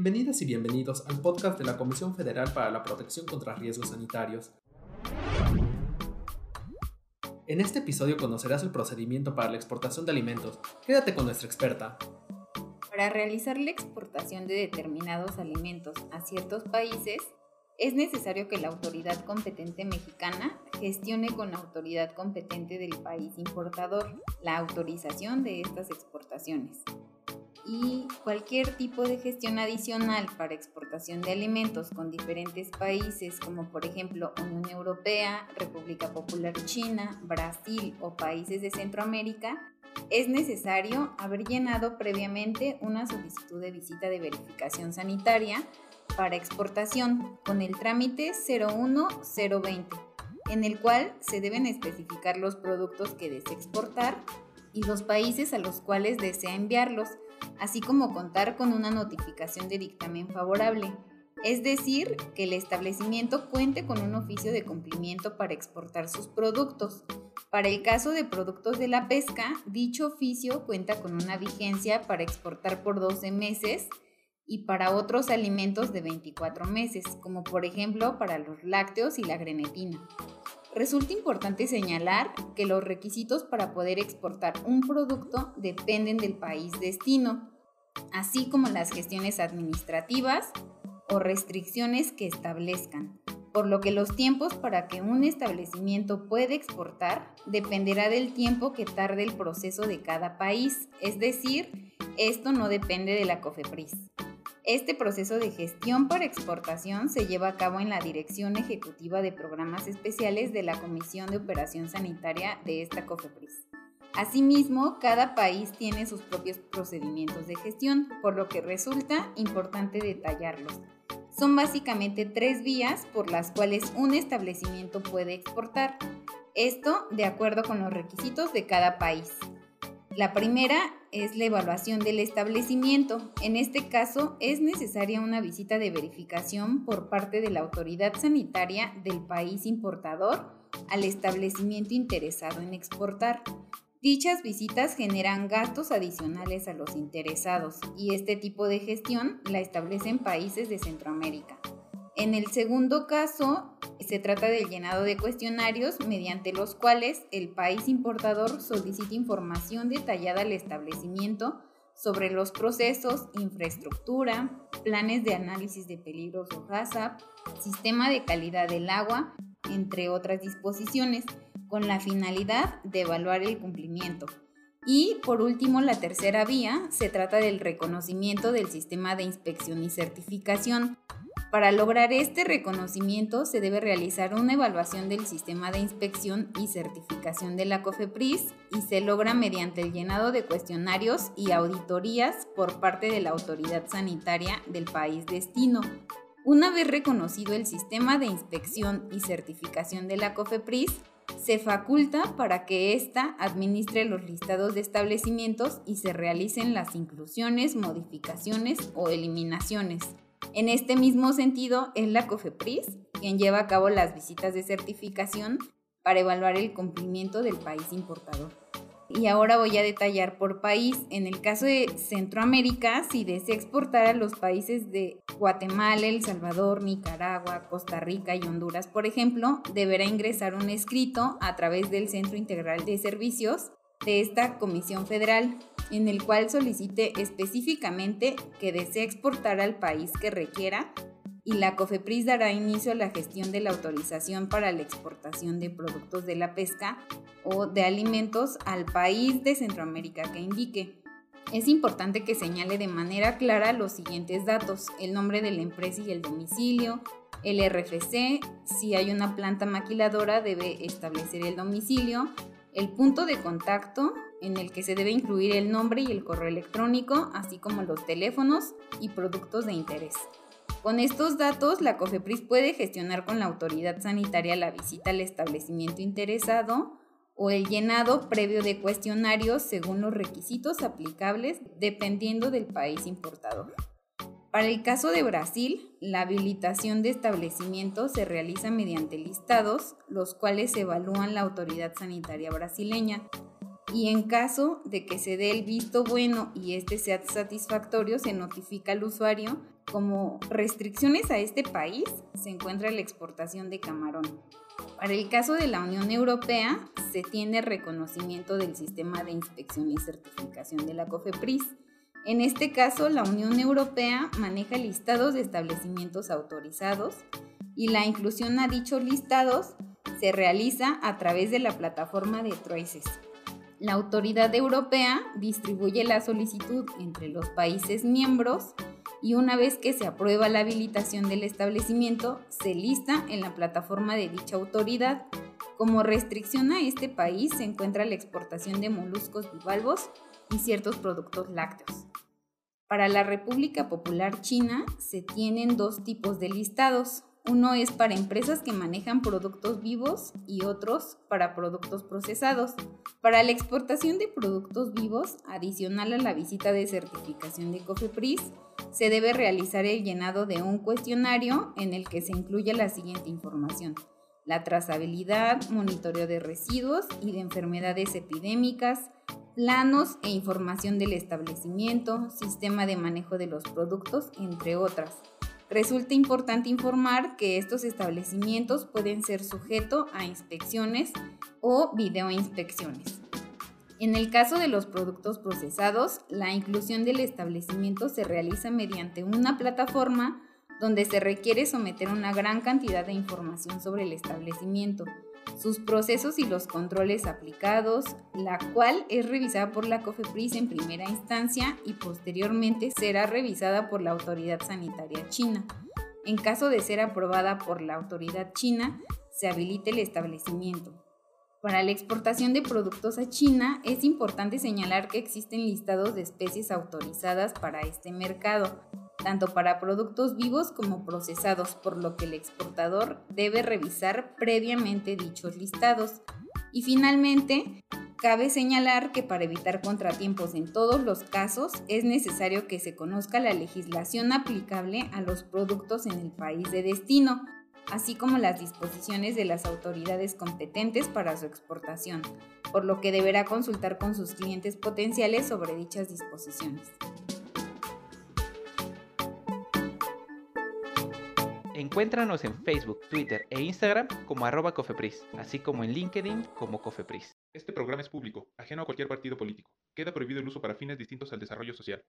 Bienvenidas y bienvenidos al podcast de la Comisión Federal para la Protección contra Riesgos Sanitarios. En este episodio conocerás el procedimiento para la exportación de alimentos. Quédate con nuestra experta. Para realizar la exportación de determinados alimentos a ciertos países, es necesario que la autoridad competente mexicana gestione con la autoridad competente del país importador la autorización de estas exportaciones. Y cualquier tipo de gestión adicional para exportación de alimentos con diferentes países, como por ejemplo Unión Europea, República Popular China, Brasil o países de Centroamérica, es necesario haber llenado previamente una solicitud de visita de verificación sanitaria para exportación con el trámite 01020, en el cual se deben especificar los productos que desea exportar y los países a los cuales desea enviarlos, así como contar con una notificación de dictamen favorable, es decir, que el establecimiento cuente con un oficio de cumplimiento para exportar sus productos. Para el caso de productos de la pesca, dicho oficio cuenta con una vigencia para exportar por 12 meses y para otros alimentos de 24 meses, como por ejemplo para los lácteos y la grenetina. Resulta importante señalar que los requisitos para poder exportar un producto dependen del país destino, así como las gestiones administrativas o restricciones que establezcan, por lo que los tiempos para que un establecimiento pueda exportar dependerá del tiempo que tarde el proceso de cada país, es decir, esto no depende de la COFEPRIS. Este proceso de gestión para exportación se lleva a cabo en la Dirección Ejecutiva de Programas Especiales de la Comisión de Operación Sanitaria de esta COFEPRIS. Asimismo, cada país tiene sus propios procedimientos de gestión, por lo que resulta importante detallarlos. Son básicamente tres vías por las cuales un establecimiento puede exportar. Esto de acuerdo con los requisitos de cada país. La primera es la evaluación del establecimiento. En este caso es necesaria una visita de verificación por parte de la autoridad sanitaria del país importador al establecimiento interesado en exportar. Dichas visitas generan gastos adicionales a los interesados y este tipo de gestión la establecen países de Centroamérica. En el segundo caso, se trata del llenado de cuestionarios mediante los cuales el país importador solicita información detallada al establecimiento sobre los procesos, infraestructura, planes de análisis de peligros o HACCP, sistema de calidad del agua, entre otras disposiciones, con la finalidad de evaluar el cumplimiento. Y por último, la tercera vía se trata del reconocimiento del sistema de inspección y certificación, para lograr este reconocimiento se debe realizar una evaluación del sistema de inspección y certificación de la COFEPRIS y se logra mediante el llenado de cuestionarios y auditorías por parte de la autoridad sanitaria del país destino. Una vez reconocido el sistema de inspección y certificación de la COFEPRIS, se faculta para que ésta administre los listados de establecimientos y se realicen las inclusiones, modificaciones o eliminaciones. En este mismo sentido, es la COFEPRIS quien lleva a cabo las visitas de certificación para evaluar el cumplimiento del país importador. Y ahora voy a detallar por país. En el caso de Centroamérica, si desea exportar a los países de Guatemala, El Salvador, Nicaragua, Costa Rica y Honduras, por ejemplo, deberá ingresar un escrito a través del Centro Integral de Servicios de esta Comisión Federal en el cual solicite específicamente que desee exportar al país que requiera y la COFEPRIS dará inicio a la gestión de la autorización para la exportación de productos de la pesca o de alimentos al país de Centroamérica que indique. Es importante que señale de manera clara los siguientes datos, el nombre de la empresa y el domicilio, el RFC, si hay una planta maquiladora debe establecer el domicilio, el punto de contacto, en el que se debe incluir el nombre y el correo electrónico, así como los teléfonos y productos de interés. Con estos datos, la COFEPRIS puede gestionar con la autoridad sanitaria la visita al establecimiento interesado o el llenado previo de cuestionarios según los requisitos aplicables dependiendo del país importador. Para el caso de Brasil, la habilitación de establecimientos se realiza mediante listados, los cuales evalúan la autoridad sanitaria brasileña y en caso de que se dé el visto bueno y este sea satisfactorio, se notifica al usuario Como restricciones a este país se encuentra la exportación de camarón. Para el caso de la Unión Europea, se tiene reconocimiento del sistema de inspección y certificación de la COFEPRIS. En este caso, la Unión Europea maneja listados de establecimientos autorizados y la inclusión a dichos listados se realiza a través de la plataforma de Traces. La autoridad europea distribuye la solicitud entre los países miembros y una vez que se aprueba la habilitación del establecimiento, se lista en la plataforma de dicha autoridad. Como restricción a este país se encuentra la exportación de moluscos bivalvos y ciertos productos lácteos. Para la República Popular China se tienen dos tipos de listados. Uno es para empresas que manejan productos vivos y otros para productos procesados. Para la exportación de productos vivos, adicional a la visita de certificación de COFEPRIS, se debe realizar el llenado de un cuestionario en el que se incluye la siguiente información. La trazabilidad, monitoreo de residuos y de enfermedades epidémicas, planos e información del establecimiento, sistema de manejo de los productos, entre otras. Resulta importante informar que estos establecimientos pueden ser sujetos a inspecciones o videoinspecciones. En el caso de los productos procesados, la inclusión del establecimiento se realiza mediante una plataforma donde se requiere someter una gran cantidad de información sobre el establecimiento, sus procesos y los controles aplicados, la cual es revisada por la COFEPRIS en primera instancia y posteriormente será revisada por la autoridad sanitaria china. En caso de ser aprobada por la autoridad china, se habilite el establecimiento. Para la exportación de productos a China es importante señalar que existen listados de especies autorizadas para este mercado, tanto para productos vivos como procesados, por lo que el exportador debe revisar previamente dichos listados. Y finalmente, cabe señalar que para evitar contratiempos en todos los casos es necesario que se conozca la legislación aplicable a los productos en el país de destino, así como las disposiciones de las autoridades competentes para su exportación, por lo que deberá consultar con sus clientes potenciales sobre dichas disposiciones. Encuéntranos en Facebook, Twitter e Instagram como arroba cofepris, así como en LinkedIn como cofepris. Este programa es público, ajeno a cualquier partido político. Queda prohibido el uso para fines distintos al desarrollo social.